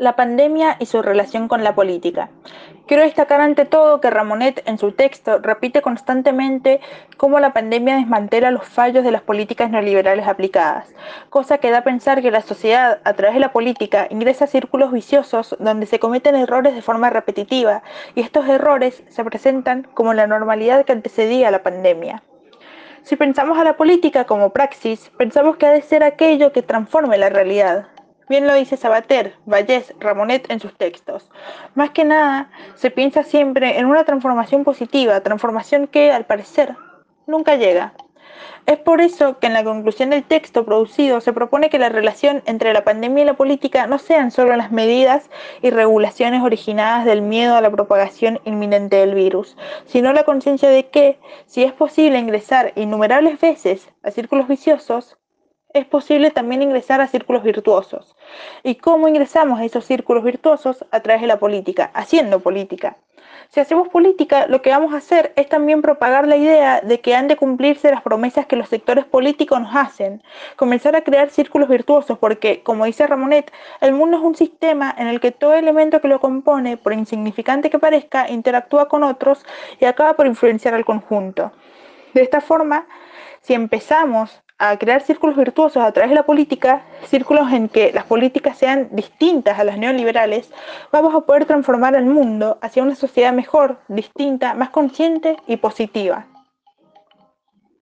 la pandemia y su relación con la política. Quiero destacar ante todo que Ramonet en su texto repite constantemente cómo la pandemia desmantela los fallos de las políticas neoliberales aplicadas, cosa que da a pensar que la sociedad, a través de la política, ingresa a círculos viciosos donde se cometen errores de forma repetitiva y estos errores se presentan como la normalidad que antecedía a la pandemia. Si pensamos a la política como praxis, pensamos que ha de ser aquello que transforme la realidad, Bien lo dice Sabater, Vallés, Ramonet en sus textos. Más que nada, se piensa siempre en una transformación positiva, transformación que, al parecer, nunca llega. Es por eso que en la conclusión del texto producido se propone que la relación entre la pandemia y la política no sean solo las medidas y regulaciones originadas del miedo a la propagación inminente del virus, sino la conciencia de que, si es posible ingresar innumerables veces a círculos viciosos, es posible también ingresar a círculos virtuosos. ¿Y cómo ingresamos a esos círculos virtuosos? A través de la política, haciendo política. Si hacemos política, lo que vamos a hacer es también propagar la idea de que han de cumplirse las promesas que los sectores políticos nos hacen, comenzar a crear círculos virtuosos, porque, como dice Ramonet, el mundo es un sistema en el que todo elemento que lo compone, por insignificante que parezca, interactúa con otros y acaba por influenciar al conjunto. De esta forma, si empezamos a crear círculos virtuosos a través de la política, círculos en que las políticas sean distintas a las neoliberales, vamos a poder transformar el mundo hacia una sociedad mejor, distinta, más consciente y positiva.